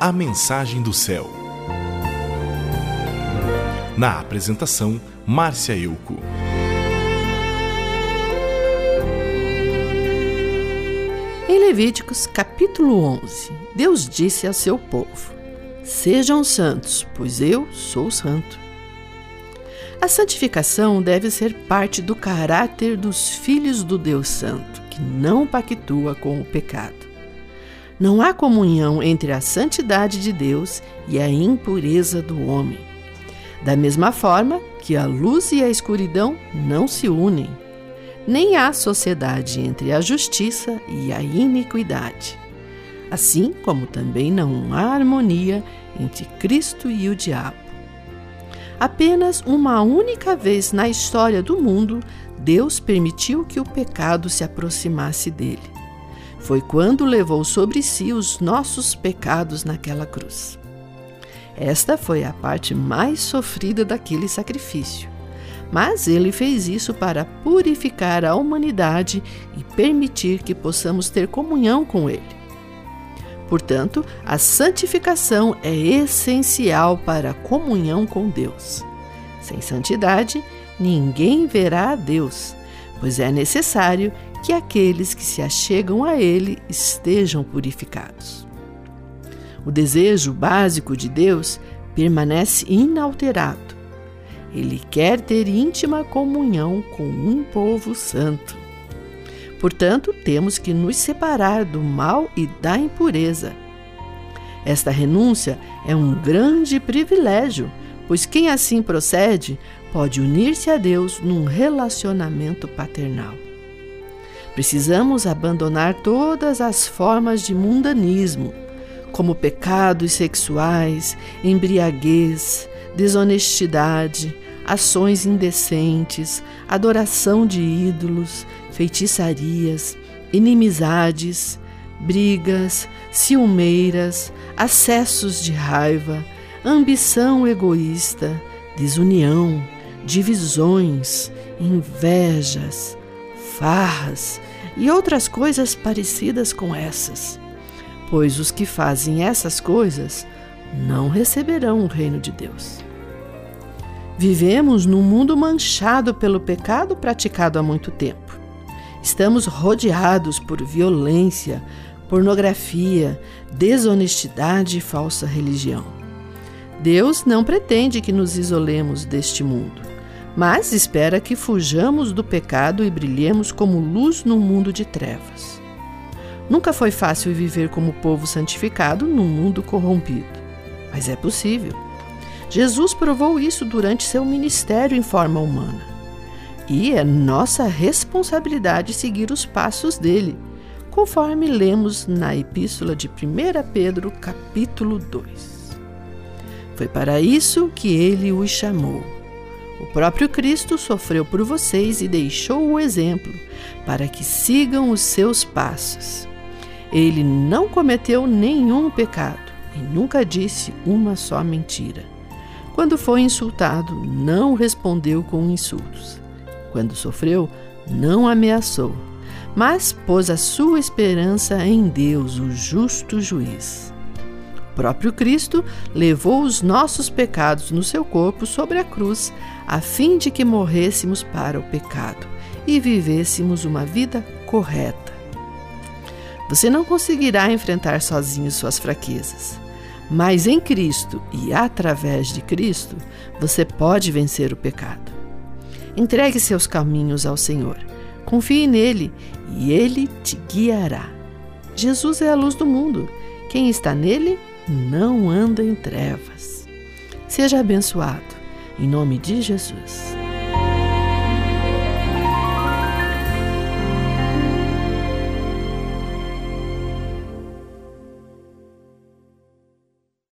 A Mensagem do Céu. Na apresentação, Márcia Euco. Em Levíticos capítulo 11, Deus disse a seu povo: Sejam santos, pois eu sou santo. A santificação deve ser parte do caráter dos filhos do Deus Santo, que não pactua com o pecado. Não há comunhão entre a santidade de Deus e a impureza do homem. Da mesma forma que a luz e a escuridão não se unem, nem há sociedade entre a justiça e a iniquidade assim como também não há harmonia entre Cristo e o diabo. Apenas uma única vez na história do mundo, Deus permitiu que o pecado se aproximasse dele. Foi quando levou sobre si os nossos pecados naquela cruz. Esta foi a parte mais sofrida daquele sacrifício. Mas ele fez isso para purificar a humanidade e permitir que possamos ter comunhão com ele. Portanto, a santificação é essencial para a comunhão com Deus. Sem santidade, ninguém verá a Deus, pois é necessário que aqueles que se achegam a Ele estejam purificados. O desejo básico de Deus permanece inalterado. Ele quer ter íntima comunhão com um povo santo. Portanto, temos que nos separar do mal e da impureza. Esta renúncia é um grande privilégio, pois quem assim procede pode unir-se a Deus num relacionamento paternal. Precisamos abandonar todas as formas de mundanismo, como pecados sexuais, embriaguez, desonestidade, ações indecentes, adoração de ídolos, feitiçarias, inimizades, brigas, ciumeiras, acessos de raiva, ambição egoísta, desunião, divisões, invejas, farras e outras coisas parecidas com essas. Pois os que fazem essas coisas não receberão o reino de Deus. Vivemos num mundo manchado pelo pecado praticado há muito tempo. Estamos rodeados por violência, pornografia, desonestidade e falsa religião. Deus não pretende que nos isolemos deste mundo, mas espera que fujamos do pecado e brilhemos como luz num mundo de trevas. Nunca foi fácil viver como povo santificado num mundo corrompido, mas é possível. Jesus provou isso durante seu ministério em forma humana. E é nossa responsabilidade seguir os passos dele, conforme lemos na epístola de 1 Pedro, capítulo 2. Foi para isso que ele os chamou. O próprio Cristo sofreu por vocês e deixou o exemplo para que sigam os seus passos. Ele não cometeu nenhum pecado e nunca disse uma só mentira. Quando foi insultado, não respondeu com insultos. Quando sofreu, não ameaçou, mas pôs a sua esperança em Deus, o justo juiz. Próprio Cristo levou os nossos pecados no seu corpo sobre a cruz, a fim de que morrêssemos para o pecado e vivêssemos uma vida correta. Você não conseguirá enfrentar sozinho suas fraquezas. Mas em Cristo e através de Cristo, você pode vencer o pecado. Entregue seus caminhos ao Senhor. Confie nele e ele te guiará. Jesus é a luz do mundo. Quem está nele não anda em trevas. Seja abençoado. Em nome de Jesus.